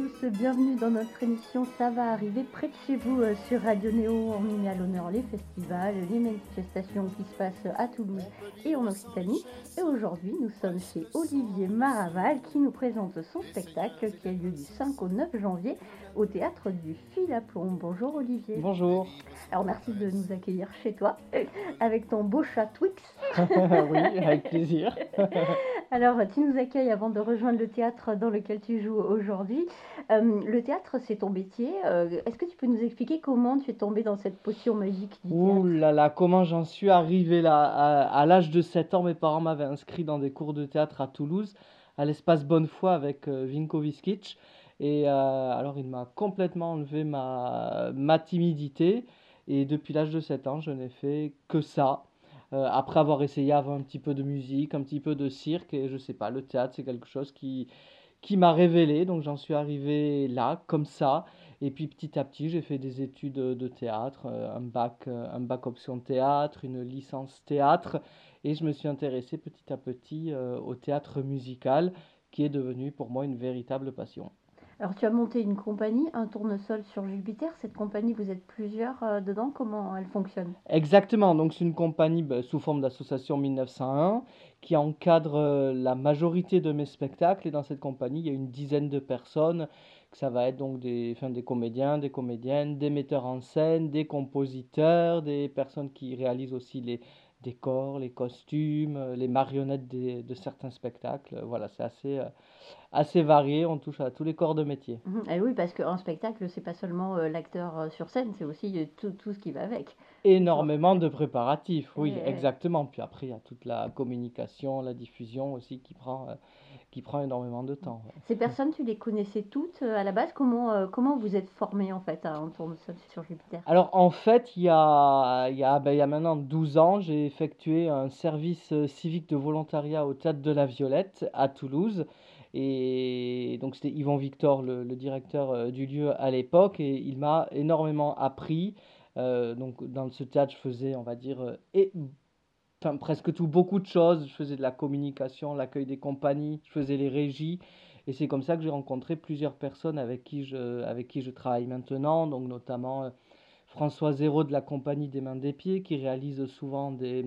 Tous, bienvenue dans notre émission Ça va arriver près de chez vous euh, sur Radio Néo. On met à l'honneur les festivals, les manifestations qui se passent à Toulouse et en Occitanie. Et aujourd'hui, nous sommes chez Olivier Maraval qui nous présente son spectacle qui a lieu du 5 au 9 janvier au théâtre du Fil à Plomb. Bonjour Olivier. Bonjour. Alors merci de nous accueillir chez toi avec ton beau chat Twix. oui, avec plaisir. Alors tu nous accueilles avant de rejoindre le théâtre dans lequel tu joues aujourd'hui. Euh, le théâtre, c'est ton métier. Euh, Est-ce que tu peux nous expliquer comment tu es tombé dans cette potion magique du Ouh là là, comment j'en suis arrivé là À, à l'âge de 7 ans, mes parents m'avaient inscrit dans des cours de théâtre à Toulouse, à l'espace Bonnefoy avec euh, Vinko Viskic. Et euh, alors, il m'a complètement enlevé ma, ma timidité. Et depuis l'âge de 7 ans, je n'ai fait que ça. Euh, après avoir essayé avant un petit peu de musique, un petit peu de cirque, et je sais pas, le théâtre, c'est quelque chose qui, qui m'a révélé. Donc, j'en suis arrivé là, comme ça. Et puis petit à petit, j'ai fait des études de théâtre, euh, un bac, euh, un bac option théâtre, une licence théâtre, et je me suis intéressé petit à petit au théâtre musical, qui est devenu pour moi une véritable passion. Alors tu as monté une compagnie, un tournesol sur Jupiter. Cette compagnie, vous êtes plusieurs euh, dedans. Comment elle fonctionne? Exactement, donc c'est une compagnie bah, sous forme d'association 1901 qui encadre euh, la majorité de mes spectacles, et dans cette compagnie, il y a une dizaine de personnes, ça va être donc des, des comédiens, des comédiennes, des metteurs en scène, des compositeurs, des personnes qui réalisent aussi les décors, les costumes, euh, les marionnettes des- de certains spectacles. Voilà, c'est assez, euh, assez varié, on touche à tous les corps de métier. Mhm. Eh oui, parce qu'un spectacle, c'est pas seulement euh, l'acteur euh, sur scène, c'est aussi euh, tout, tout ce qui va avec. Énormément de préparatifs, oui, exactement. Puis après, il y a toute la communication, la diffusion aussi qui prend, euh, qui prend énormément de temps. Ces personnes, tu les connaissais toutes euh, à la base? Comment, euh, comment vous êtes formé en fait à un tournesol sur Jupiter? Alors en fait, il y a, il y a, ben, il y a maintenant 12 ans, j'ai effectué un service euh, civique de volontariat au Théâtre de la Violette à Toulouse. Et donc c'était Yvon Victor, le, le directeur du lieu à l'époque, et il m'a énormément appris. Euh, donc dans ce théâtre, je faisais, on va dire, euh, et, enfin, presque tout, beaucoup de choses. Je faisais de la communication, l'accueil des compagnies, je faisais les régies. Et c'est comme ça que j'ai rencontré plusieurs personnes avec qui je, avec qui je travaille maintenant, donc notamment euh, François Zéro de la Compagnie des Mains des Pieds, qui réalise souvent des,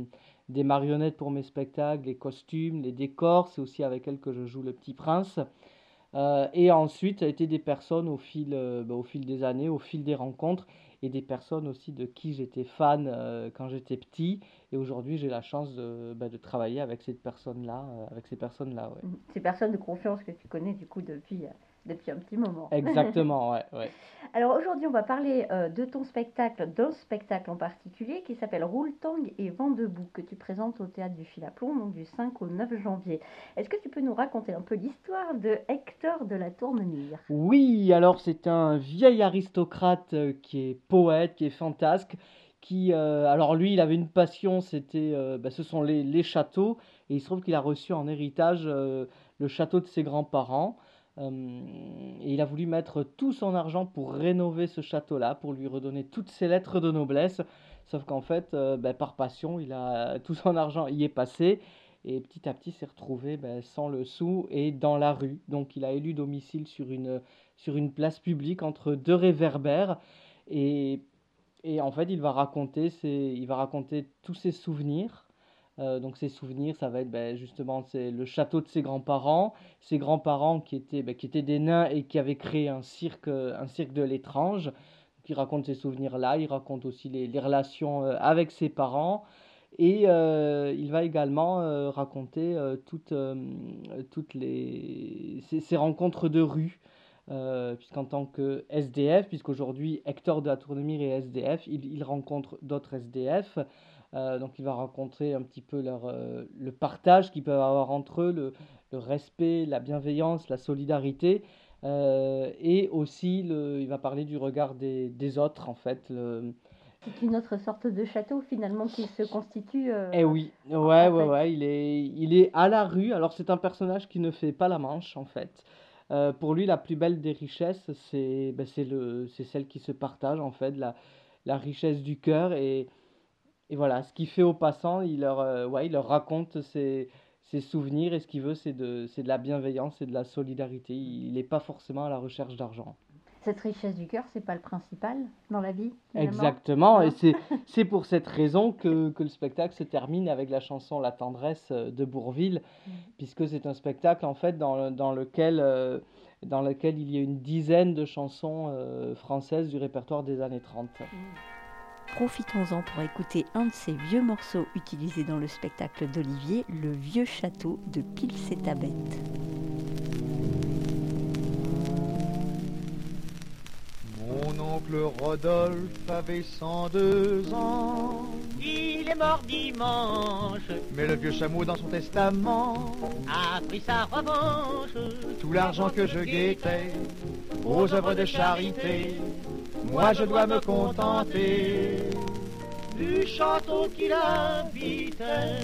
des marionnettes pour mes spectacles, les costumes, les décors. C'est aussi avec elle que je joue le Petit Prince. Euh, et ensuite, ça a été des personnes au fil, euh, bah, au fil des années, au fil des rencontres, et des personnes aussi de qui j'étais fan euh, quand j'étais petit. Et aujourd'hui, j'ai la chance de, bah, travailler avec cette personne-là, euh, avec ces personnes-là. Ces personnes de confiance que tu connais du coup depuis, euh, depuis un petit moment. Exactement, ouais, ouais. Alors aujourd'hui, on va parler euh, de ton spectacle, d'un spectacle en particulier qui s'appelle Roule Tang et Vent debout que tu présentes au théâtre du Fil à Plomb, donc du 5 au 9 janvier. Est-ce que tu peux nous raconter un peu l'histoire de Hector de la Tournemire? Oui, alors c'est un vieil aristocrate euh, qui est poète, qui est fantasque, qui, euh, alors lui, il avait une passion, c'était, euh, bah, ce sont les, les châteaux, et il se trouve qu'il a reçu en héritage le château de ses grands-parents, et il a voulu mettre tout son argent pour rénover ce château-là, pour lui redonner toutes ses lettres de noblesse, sauf qu'en fait, euh, bah, par passion, il a tout son argent y est passé, et petit à petit s'est retrouvé bah, sans le sou et dans la rue, donc il a élu domicile sur une sur une place publique entre deux réverbères et, et en fait il va raconter ses, il va raconter tous ses souvenirs. Euh, donc ses souvenirs, ça va être ben, justement c'est le château de ses grands-parents, ses grands-parents qui étaient, ben, qui étaient des nains et qui avaient créé un cirque, euh, un cirque de l'étrange. Il raconte ces souvenirs-là, il raconte aussi les, les relations euh, avec ses parents. Et il va également raconter toutes, toutes les, ses, ses rencontres de rue, puisqu'en tant que SDF, puisqu'aujourd'hui Hector de la Tournemire est SDF, il, il rencontre d'autres SDF, euh, donc il va rencontrer un petit peu leur, euh, le partage qu'ils peuvent avoir entre eux, le, le respect, la bienveillance, la solidarité, euh, et aussi le, il va parler du regard des, des autres en fait. Le, C'est une autre sorte de château finalement qui se constitue. Eh oui, ouais, ouais, fait. ouais, il est, il est à la rue. Alors c'est un personnage qui ne fait pas la manche en fait. Pour lui, la plus belle des richesses, c'est ben, celle qui se partage, en fait, la, la richesse du cœur. Et, et voilà, ce qu'il fait aux passants, il leur, euh, ouais, il leur raconte ses, ses souvenirs et ce qu'il veut, c'est de, de la bienveillance et de la solidarité. Il n'est pas forcément à la recherche d'argent cette richesse du cœur, c'est pas le principal dans la vie. Exactement, et c'est pour cette raison que, que, le spectacle se termine avec la chanson La tendresse euh, de Bourville, mm. puisque c'est un spectacle en fait dans, dans, lequel, euh, dans lequel il y a une dizaine de chansons euh, françaises du répertoire des années 30. Mm. Profitons-en pour écouter un de ces vieux morceaux utilisés dans le spectacle d'Olivier, Le vieux château de Pilsetabette. oncle Rodolphe avait 102 ans. Il est mort dimanche. Mais le vieux chameau dans son testament a pris sa revanche. Tout l'argent que je guettais aux œuvres de charité, moi je dois me contenter du château qu'il habitait.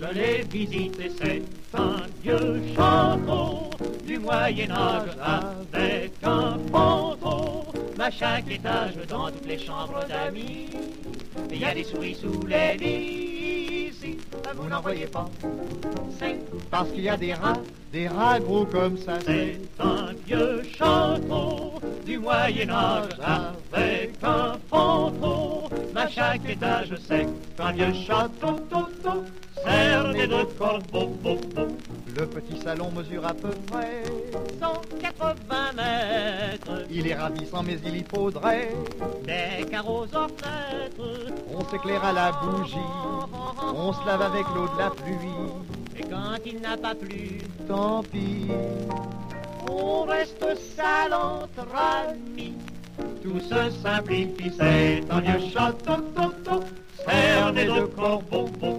Je l'ai visité, c'est un vieux château du Moyen Âge avec un fantôme à chaque étage, dans toutes les chambres d'amis, il y a des souris sous les lits. Ici, vous n'en voyez pas, c'est parce qu'il y a des rats, des rats gros comme ça. C'est un vieux château du Moyen Âge avec un fantôme. À chaque étage, c'est un vieux château, cerné de corbeaux. Le petit salon mesure à peu près 180 mètres. Il est ravissant, mais il y faudrait des carreaux orfètres. On s'éclaire à la bougie, on se lave avec l'eau de la pluie. Et quand il n'a pas plu, tant pis, on reste sale entre amis. Tout se simplifie, c'est un vieux château, cerné de corbeaux.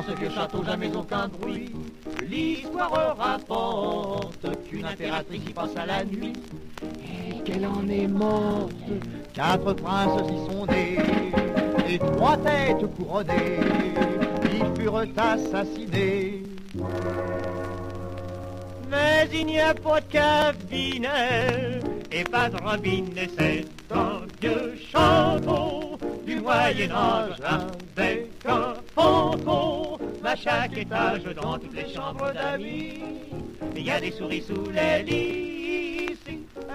Dans ce vieux château, jamais aucun bruit. L'histoire rapporte qu'une impératrice y passe à la nuit et qu'elle en est morte. Quatre princes y sont nés et trois têtes couronnées. Ils furent assassinés. Mais il n'y a pas de cabinet et pas de robinet, c'est un vieux château du Moyen Âge avec un fantôme à chaque étage dans toutes les chambres d'amis. Il y a des souris sous les lits.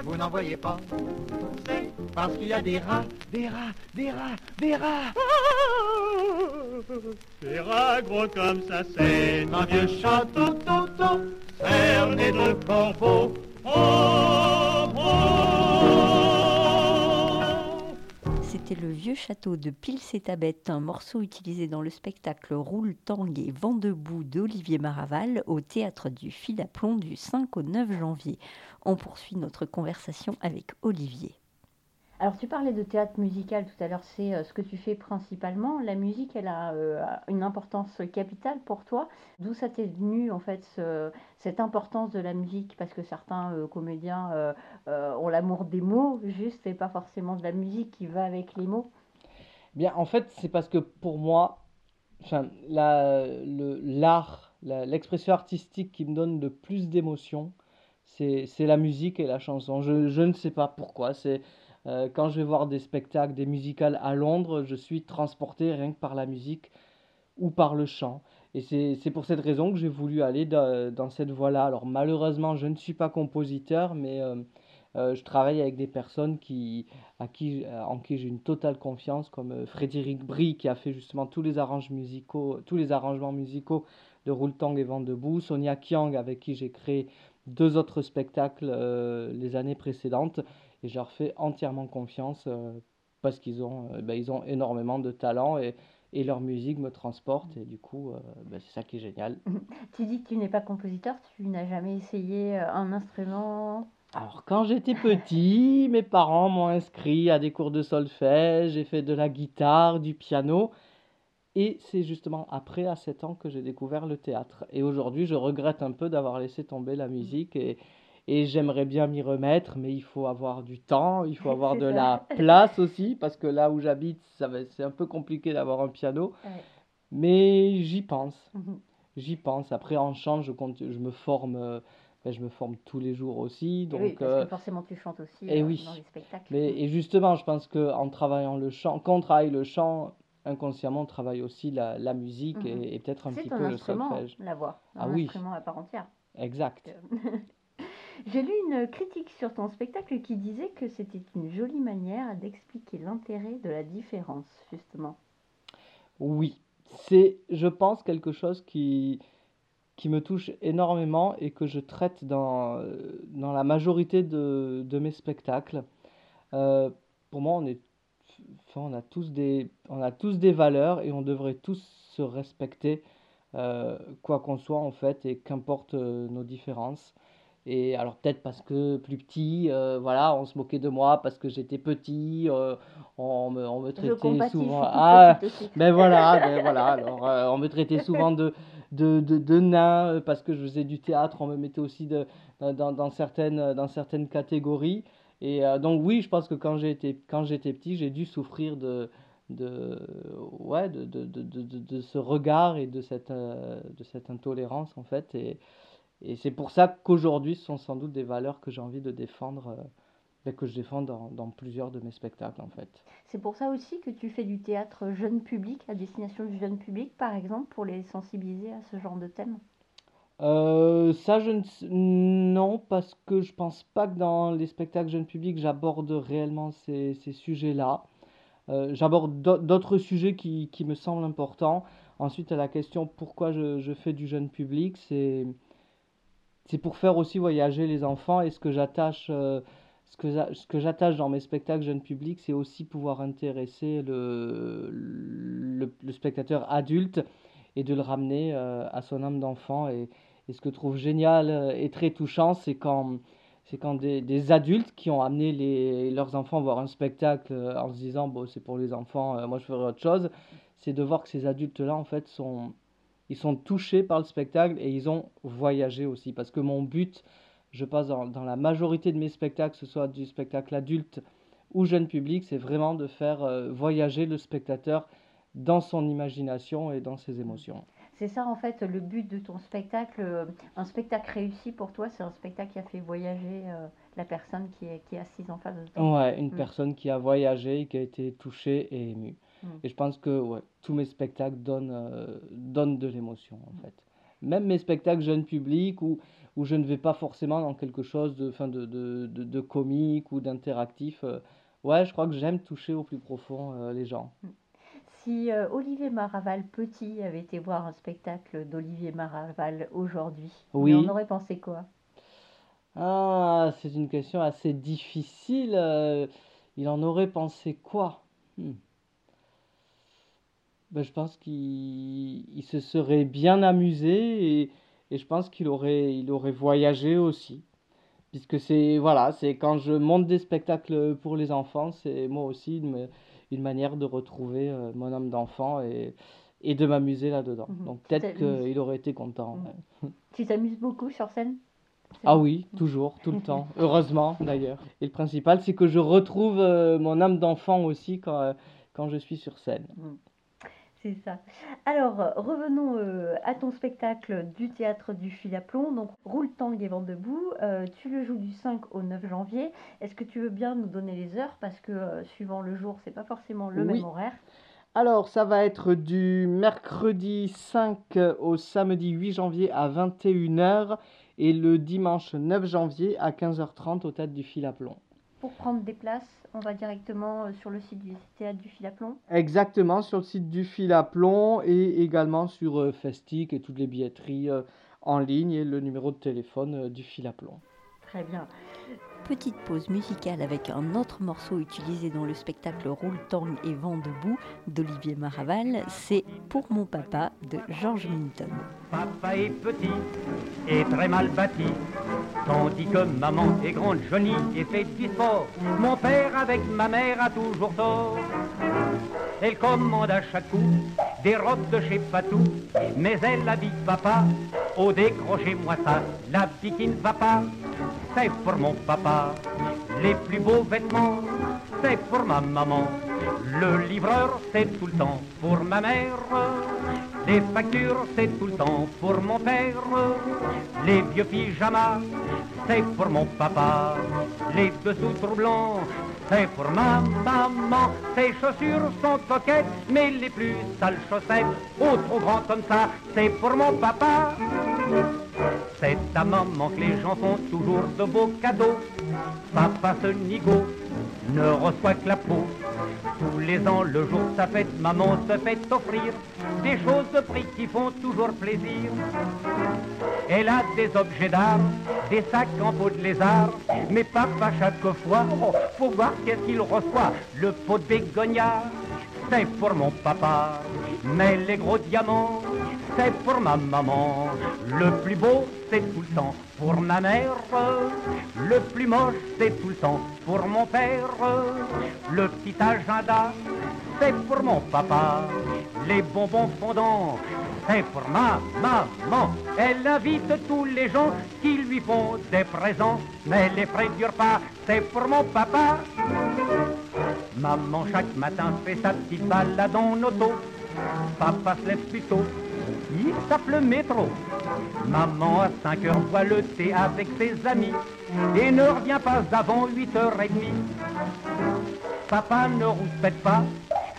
Vous n'en voyez pas, c'est parce qu'il y a des rats, des rats, des rats, des rats. des rats gros comme ça, c'est un vieux château, cerné de corbeaux. Oh, oh. C'était le vieux château de Pilsetabet, un morceau utilisé dans le spectacle Roule Tang et Vent debout d'Olivier Maraval au théâtre du Fil à plomb du 5 au 9 janvier. On poursuit notre conversation avec Olivier. Alors tu parlais de théâtre musical tout à l'heure, c'est euh, ce que tu fais principalement. La musique, elle a euh, une importance capitale pour toi. D'où ça t'est venu en fait cette importance de la musique? Parce que certains euh, comédiens ont l'amour des mots juste et pas forcément de la musique qui va avec les mots. Bien, en fait, c'est parce que pour moi, l'art, l'expression artistique qui me donne le plus d'émotion, c'est la musique et la chanson. Je, je ne sais pas pourquoi. C'est euh, quand je vais voir des spectacles, des musicales à Londres, je suis transporté rien que par la musique ou par le chant. Et c'est pour cette raison que j'ai voulu aller dans, cette voie-là. Alors malheureusement, je ne suis pas compositeur, mais euh, euh, je travaille avec des personnes qui, à qui, en qui j'ai une totale confiance, comme Frédéric Brie, qui a fait justement tous les, arrangements musicaux, tous les arrangements musicaux de Roultang et Vent debout, Sonia Kiang, avec qui j'ai créé deux autres spectacles les années précédentes et je leur fais entièrement confiance euh, parce qu'ils ont, euh, bah, ils ont énormément de talent et, et leur musique me transporte. Et du coup euh, bah, c'est ça qui est génial. tu dis que tu n'es pas compositeur, tu n'as jamais essayé un instrument? Alors quand j'étais petit, mes parents m'ont inscrit à des cours de solfège, j'ai fait de la guitare, du piano. Et c'est justement après à 7 ans que j'ai découvert le théâtre. Et aujourd'hui je regrette un peu d'avoir laissé tomber la musique et, et j'aimerais bien m'y remettre, mais il faut avoir du temps, il faut avoir de la place aussi, parce que là où j'habite, c'est un peu compliqué d'avoir un piano. Mais j'y pense. Mhm. J'y pense. Après, en chant, je, compte, je me forme. euh, ben, je me forme tous les jours aussi. Donc, oui, parce euh, que forcément tu chantes aussi eh euh, oui. dans les spectacles. mais, et justement, je pense qu'en travaillant le chant, quand on travaille le chant, inconsciemment, on travaille aussi la, la musique Mhm. et, et peut-être un petit peu le instrument, solfège. la voix. Ah un oui. instrument à part entière. Exact. J'ai lu une critique sur ton spectacle qui disait que c'était une jolie manière d'expliquer l'intérêt de la différence, justement. Oui, c'est, je pense, quelque chose qui, qui me touche énormément et que je traite dans, dans la majorité de, de mes spectacles. Euh, pour moi, on est, enfin, on a tous des, on a tous des valeurs et on devrait tous se respecter, euh, quoi qu'on soit en fait, et qu'importe euh, nos différences. Et alors peut-être parce que plus petit, euh, voilà, on se moquait de moi parce que j'étais petit, euh, on me, on me traitait souvent. Ah, aussi. ben voilà, ben voilà. Alors, euh, on me traitait souvent de, de, de, de nain parce que je faisais du théâtre. On me mettait aussi de, dans, dans certaines, dans certaines catégories. Et donc, oui, je pense que quand j'étais, quand j'étais petit, j'ai dû souffrir de, de, ouais, de, de, de, de, de- de ce regard et de cette, de cette intolérance, en fait. Et, et c'est pour ça qu'aujourd'hui, ce sont sans doute des valeurs que j'ai envie de défendre, euh, que je défends dans, dans plusieurs de mes spectacles, en fait. C'est pour ça aussi que tu fais du théâtre jeune public, à destination du jeune public, par exemple, pour les sensibiliser à ce genre de thème? Euh, ça, je ne... Non, parce que je pense pas que dans les spectacles jeunes publics, j'aborde réellement ces, ces sujets-là. Euh, j'aborde d'au- d'autres sujets qui, qui me semblent importants. Ensuite, à la question pourquoi je, je fais du jeune public, c'est, c'est pour faire aussi voyager les enfants. Et ce que j'attache, euh, ce que, ce que j'attache dans mes spectacles jeunes publics, c'est aussi pouvoir intéresser le, le, spectateur adulte et de le ramener euh, à son âme d'enfant. Et, ce que je trouve génial euh, et très touchant, c'est quand, c'est quand des, des adultes qui ont amené les, leurs enfants voir un spectacle en se disant, bon, c'est pour les enfants, moi je ferai autre chose, c'est de voir que ces adultes-là, en fait, sont, ils sont touchés par le spectacle et ils ont voyagé aussi. Parce que mon but, je pense, dans, dans la majorité de mes spectacles, que ce soit du spectacle adulte ou jeune public, c'est vraiment de faire euh, voyager le spectateur dans son imagination et dans ses émotions. C'est ça, en fait, le but de ton spectacle. euh, Un spectacle réussi pour toi, c'est un spectacle qui a fait voyager euh, la personne qui est, qui est assise en face de toi. Ouais, une Mm. personne qui a voyagé, qui a été touchée et émue. Mm. Et je pense que ouais, tous mes spectacles donnent, euh, donnent de l'émotion, en fait. Même mes spectacles jeunes publics où, où je ne vais pas forcément dans quelque chose de, fin de, de, de, de comique ou d'interactif. euh, ouais, je crois que j'aime toucher au plus profond euh, les gens. Si euh, Olivier Maraval petit avait été voir un spectacle d'Olivier Maraval aujourd'hui, Oui. il en aurait pensé quoi? Ah, c'est une question assez difficile. euh, il en aurait pensé quoi? Hmm. Ben, je pense qu'il il se serait bien amusé et, et je pense qu'il aurait, il aurait voyagé aussi. Puisque c'est, voilà, c'est quand je monte des spectacles pour les enfants, c'est moi aussi une, ma- une manière de retrouver euh, mon âme d'enfant et, et de m'amuser là-dedans. Mhm. Donc peut-être qu'il aurait été content. Mhm. ouais. Tu t'amuses beaucoup sur scène? Ah oui, toujours, tout le temps. Heureusement, d'ailleurs. Et le principal, c'est que je retrouve euh, mon âme d'enfant aussi quand, euh, quand je suis sur scène. C'est ça. Alors, euh, revenons euh, à ton spectacle du théâtre du fil à plomb. Donc, Roule Tang et Vent debout. Euh, tu le joues du 5 au 9 janvier. Est-ce que tu veux bien nous donner les heures? Parce que euh, suivant le jour, c'est pas forcément le Oui. même horaire. Alors, ça va être du mercredi 5 au samedi 8 janvier à 21h et le dimanche 9 janvier à 15h30 au théâtre du fil à plomb. Pour prendre des places, on va directement euh, sur le site du théâtre du fil à plomb. Exactement, sur le site du fil à plomb et également sur euh, Festic et toutes les billetteries euh, en ligne et le numéro de téléphone du fil à plomb. Très bien. Petite pause musicale avec un autre morceau utilisé dans le spectacle Roule Tang et Vent debout d'Olivier Maraval, c'est Pour mon papa de George Minton. Papa est petit et très mal bâti, tandis que maman est grande, jolie et fait du sport. Mon père avec ma mère a toujours tort. Elle commande à chaque coup des robes de chez Patou, mais elle habille papa. Au décrocher moi ça, la qui ne va pas. C'est pour mon papa, les plus beaux vêtements, c'est pour ma maman. Le livreur, c'est tout le temps pour ma mère. Les factures, c'est tout le temps pour mon père. Les vieux pyjamas, c'est pour mon papa. Les dessous troublants, c'est pour ma maman. Ses chaussures sont coquettes, mais les plus sales chaussettes, au trop grand comme ça, c'est pour mon papa. C'est à maman que les gens font toujours de beaux cadeaux. Papa ce nigo ne reçoit que la peau. Tous les ans, le jour de sa fête, maman se fait offrir des choses de prix qui font toujours plaisir. Elle a des objets d'art, des sacs en peau de lézard, mais papa chaque fois, faut voir qu'est-ce qu'il reçoit. Le pot de bégonia, c'est pour mon papa, mais les gros diamants, c'est pour ma maman. Le plus beau, c'est tout le temps pour ma mère. Le plus moche, c'est tout le temps pour mon père. Le petit agenda, c'est pour mon papa. Les bonbons fondants, c'est pour ma maman. Elle invite tous les gens qui lui font des présents, mais les frais durent pas, c'est pour mon papa. Maman chaque matin fait sa petite balade en auto. Papa se lève plus tôt, il tape le métro. Maman à 5 heures voit le thé avec ses amis et ne revient pas avant 8h30. Papa ne rouspète pas,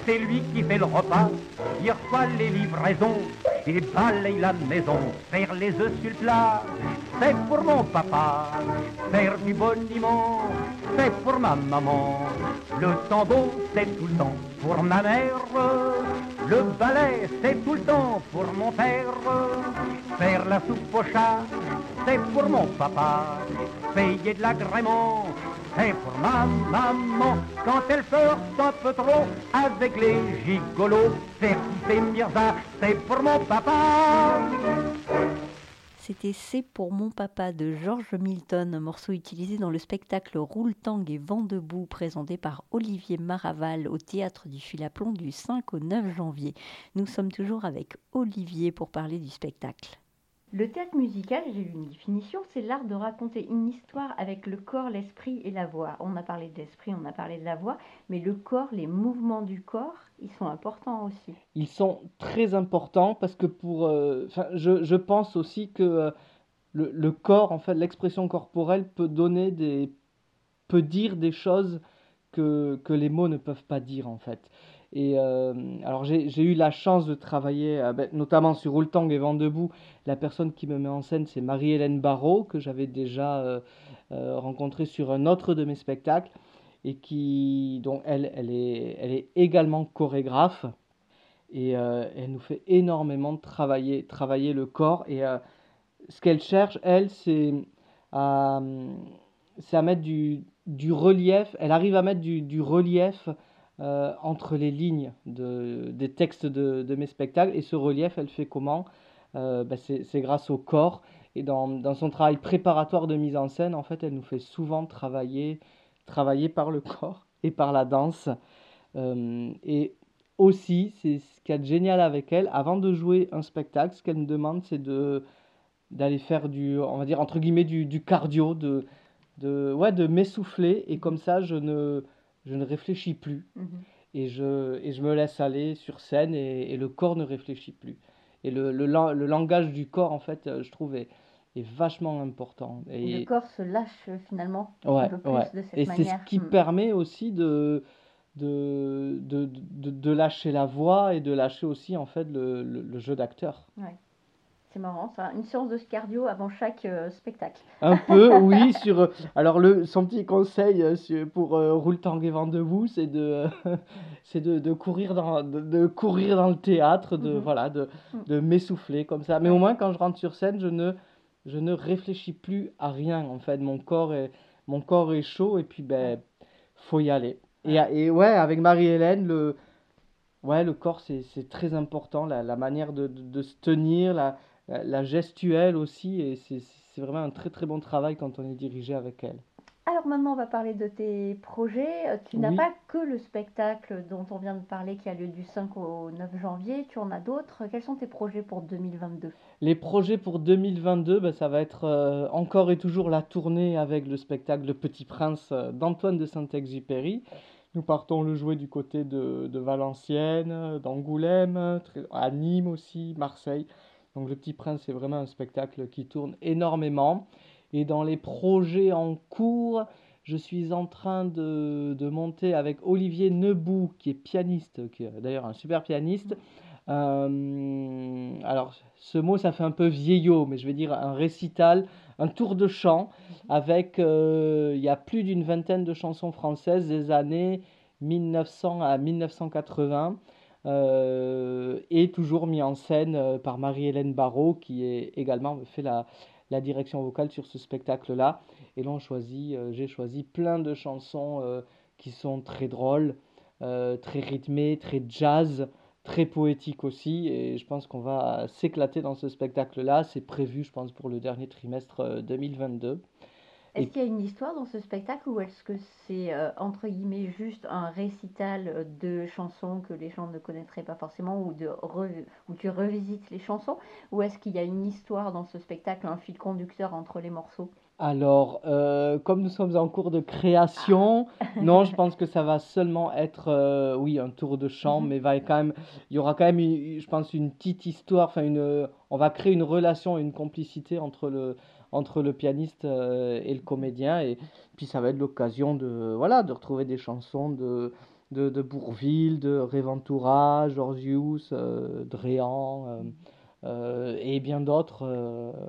c'est lui qui fait le repas. Il reçoit les livraisons et balaye la maison. Faire les œufs sur le plat, c'est pour mon papa. Faire du boniment, c'est pour ma maman. Le tambour, c'est tout le temps pour ma mère. Le balai, c'est tout le temps pour mon père. Faire la soupe au chat, c'est pour mon papa. Payer de l'agrément, c'est pour ma maman. Quand elle un peu trop avec les gigolos, faire kiffer Mirza, c'est pour mon papa. C'était C'est pour mon papa de George Milton, un morceau utilisé dans le spectacle Roule Tang et Vent debout présenté par Olivier Maraval au théâtre du Fil-à-Plomb du 5 au 9 janvier. Nous sommes toujours avec Olivier pour parler du spectacle. Le théâtre musical, j'ai lu une définition, c'est l'art de raconter une histoire avec le corps, l'esprit et la voix. On a parlé de l'esprit, on a parlé de la voix, mais le corps, les mouvements du corps, ils sont importants aussi. Ils sont très importants parce que pour, euh, je, je, pense aussi que euh, le, le, corps, en fait, l'expression corporelle peut donner des, peut dire des choses que, que les mots ne peuvent pas dire en fait. Et euh, alors j'ai eu la chance de travailler euh, ben, notamment sur Oultang et Vent debout. La personne qui me met en scène, c'est Marie-Hélène Barrault, que j'avais déjà euh, rencontrée sur un autre de mes spectacles. Et qui, donc elle, elle, est, elle est également chorégraphe. Et elle nous fait énormément travailler, travailler le corps. Et ce qu'elle cherche, elle, c'est à, à mettre du, du relief. Elle arrive à mettre du, du relief euh, entre les lignes de, des textes de, mes spectacles. Et ce relief, elle fait comment? Euh, ben C'est grâce au corps. Et dans, dans, son travail préparatoire de mise en scène, en fait, elle nous fait souvent travailler, travailler par le corps et par la danse. Euh, et aussi, c'est ce qu'il y a de génial avec elle, avant de jouer un spectacle, ce qu'elle me demande, c'est de d'aller faire du, on va dire, entre guillemets, du, du cardio, de, de, ouais, de m'essouffler. Et comme ça, je ne je ne réfléchis plus. Mhm. Et, je, et je me laisse aller sur scène et, et le corps ne réfléchit plus. Et le, le, le, langage du corps, en fait, je trouve, est, est vachement important. Et, le corps se lâche finalement ouais, un peu plus ouais. de cette et manière. Et c'est ce qui hmm. permet aussi de, de, de, de, de, lâcher la voix et de lâcher aussi, en fait, le, le jeu d'acteur. Ouais. C'est marrant, ça. Une séance de cardio avant chaque euh, spectacle. Un peu, oui. Sur, euh, alors, le, son petit conseil euh, pour euh, Roule Tang et Vent debout, c'est de, c'est de, de, courir dans, de, de, courir dans le théâtre, de, mm -hmm. voilà, de, mm. de m'essouffler comme ça. Mais au moins, quand je rentre sur scène, je ne, je ne réfléchis plus à rien, en fait. Mon corps est, mon corps est chaud et puis, ben, faut y aller. Et, et ouais, avec Marie-Hélène, le, ouais, le corps, c'est très important, la, la manière de, de, de se tenir, la la gestuelle aussi, et c'est vraiment un très très bon travail quand on est dirigé avec elle. Alors maintenant, on va parler de tes projets. Euh, tu n'as pas que le spectacle dont on vient de parler qui a lieu du 5 au 9 janvier, tu en as d'autres. Quels sont tes projets pour 2022 Les projets pour 2022, ben, ça va être euh, encore et toujours la tournée avec le spectacle Le Petit Prince euh, d'Antoine de Saint-Exupéry. Nous partons le jouer du côté de, de Valenciennes, d'Angoulême, à Nîmes aussi, Marseille. Donc Le Petit Prince, c'est vraiment un spectacle qui tourne énormément. Et dans les projets en cours, je suis en train de, de monter avec Olivier Nebout, qui est pianiste, qui est d'ailleurs un super pianiste. Euh, alors, ce mot, ça fait un peu vieillot, mais je vais dire un récital, un tour de chant, avec, euh, il y a plus d'une vingtaine de chansons françaises des années 1900 à 1980. Euh, et toujours mis en scène par Marie-Hélène Barrault, qui est également fait la, direction vocale sur ce spectacle-là. Et là, choisi, euh, j'ai choisi plein de chansons euh, qui sont très drôles, euh, très rythmées, très jazz, très poétiques aussi. Et je pense qu'on va s'éclater dans ce spectacle-là. C'est prévu, je pense, pour le dernier trimestre 2022. Est-ce qu'il y a une histoire dans ce spectacle ou est-ce que c'est euh, entre guillemets juste un récital de chansons que les gens ne connaîtraient pas forcément ou de où tu revisites les chansons ou est-ce qu'il y a une histoire dans ce spectacle, un fil conducteur entre les morceaux? Alors, euh, comme nous sommes en cours de création, ah. non, je pense que ça va seulement être, euh, oui, un tour de chant, mais va quand même, il y aura quand même, je pense, une petite histoire, enfin, une, on va créer une relation, une complicité entre le, entre le pianiste euh, et le comédien. Et puis ça va être l'occasion de, voilà, de retrouver des chansons de, de, de Bourville, de Réventura, Georgius, euh, Dréan euh, et bien d'autres.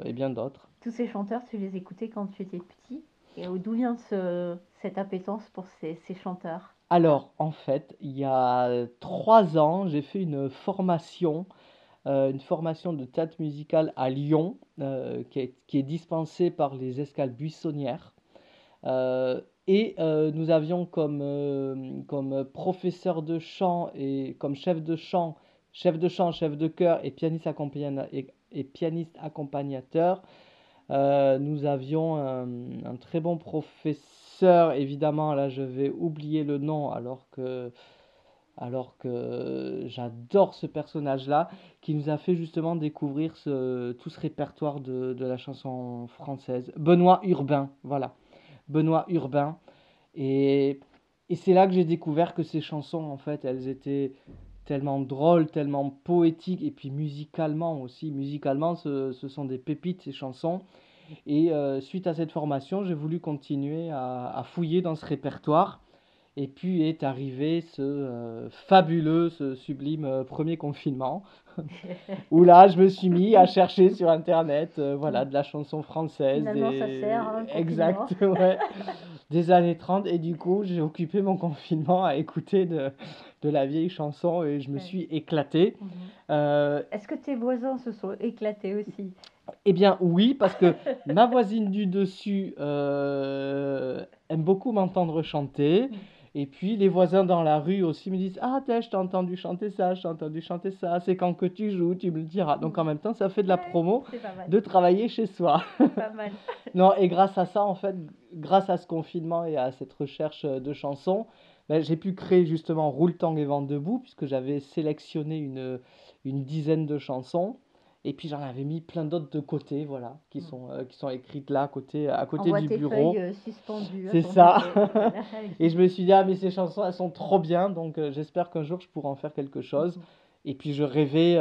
et bien d'autres. Tous ces chanteurs, tu les écoutais quand tu étais petit? Et d'où vient ce, cette appétence pour ces, ces chanteurs? Alors, en fait, il y a trois ans, j'ai fait une formation euh, une formation de théâtre musical à Lyon euh, qui, est, dispensée par les escales buissonnières. Euh, et nous avions comme, comme professeur de chant et comme chef de chant, chef de chant, chef de chœur et pianiste, et, et pianiste accompagnateur, nous avions un, très bon professeur, évidemment, là je vais oublier le nom alors que alors que j'adore ce personnage-là, qui nous a fait justement découvrir ce, tout ce répertoire de, de, la chanson française. Benoît Urbain, voilà. Benoît Urbain. Et, et c'est là que j'ai découvert que ces chansons, en fait, elles étaient tellement drôles, tellement poétiques, et puis musicalement aussi. Musicalement, ce, ce sont des pépites, ces chansons. Et euh, suite à cette formation, j'ai voulu continuer à, à fouiller dans ce répertoire. Et puis est arrivé ce euh, fabuleux, ce sublime euh, premier confinement, où là, je me suis mis à chercher sur Internet, euh, voilà, de la chanson française. Finalement, ça sert, hein, Exact, ouais. des années 30. Et du coup, j'ai occupé mon confinement à écouter de, de la vieille chanson et je me suis éclaté. Mhm. Est-ce que tes voisins se sont éclatés aussi? Eh bien oui, parce que ma voisine du dessus aime beaucoup m'entendre chanter. Et puis les voisins dans la rue aussi me disent Ah, je t'ai entendu chanter ça, je t'ai entendu chanter ça, c'est quand que tu joues, tu me le diras. Donc en même temps, ça fait de la promo de travailler chez soi. Pas mal. non, et grâce à ça, en fait, grâce à ce confinement et à cette recherche de chansons, ben, j'ai pu créer justement Roule Tang et Vent debout, puisque j'avais sélectionné une, une dizaine de chansons. Et puis j'en avais mis plein d'autres de côté, voilà, qui mm. sont, euh, qui sont écrites là, à côté, à côté du bureau. Feuilles, euh, suspendues. C'est ça. et je me suis dit, ah, mais ces chansons, elles sont trop bien, donc euh, j'espère qu'un jour je pourrai en faire quelque chose. Mm-hmm. Et puis je rêvais,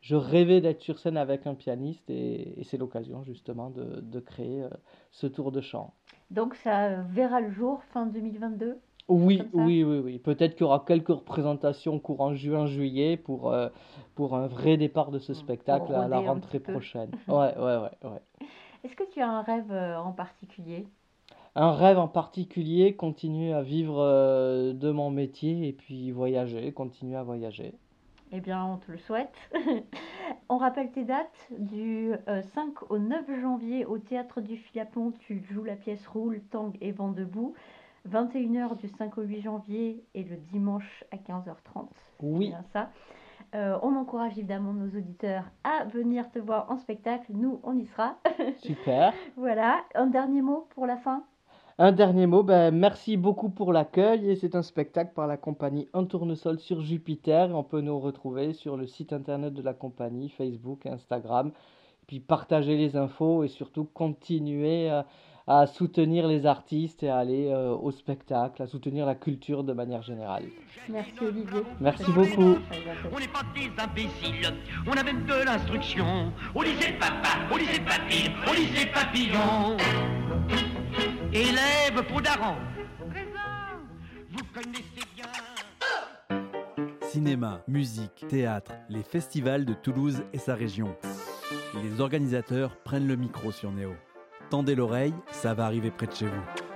je rêvais d'être sur scène avec un pianiste, et, et c'est l'occasion justement de, de créer ce tour de chant. Donc ça verra le jour fin 2022 oui, oui, oui, oui. Peut-être qu'il y aura quelques représentations courant juin-juillet pour, euh, pour un vrai départ de ce spectacle à la rentrée prochaine. Ouais, ouais, ouais, ouais. Est-ce que tu as un rêve euh, en particulier? Un rêve en particulier, continuer à vivre euh, de mon métier et puis voyager, continuer à voyager. Eh bien, on te le souhaite. on rappelle tes dates. Du 5 au 9 janvier au Théâtre du Filapon, tu joues la pièce Roule, Tang et Vent debout. 21h du 5 au 8 janvier et le dimanche à 15h30. Oui. Bien ça. Euh, on encourage évidemment nos auditeurs à venir te voir en spectacle. Nous, on y sera. Super. voilà. Un dernier mot pour la fin? Un dernier mot. Ben, merci beaucoup pour l'accueil. Et c'est un spectacle par la compagnie Un tournesol sur Jupiter. On peut nous retrouver sur le site internet de la compagnie, Facebook, Instagram. Et puis partager les infos et surtout continuer à à soutenir les artistes et à aller euh, au spectacle, à soutenir la culture de manière générale. Merci Olivier. Merci beaucoup. On n'est pas des imbéciles, on a même de l'instruction. Au lycée papa, au lycée papy, au lycée papillon. Élève présent, vous connaissez bien. Cinéma, musique, théâtre, les festivals de Toulouse et sa région. Les organisateurs prennent le micro sur Néo. Tendez l'oreille, ça va arriver près de chez vous.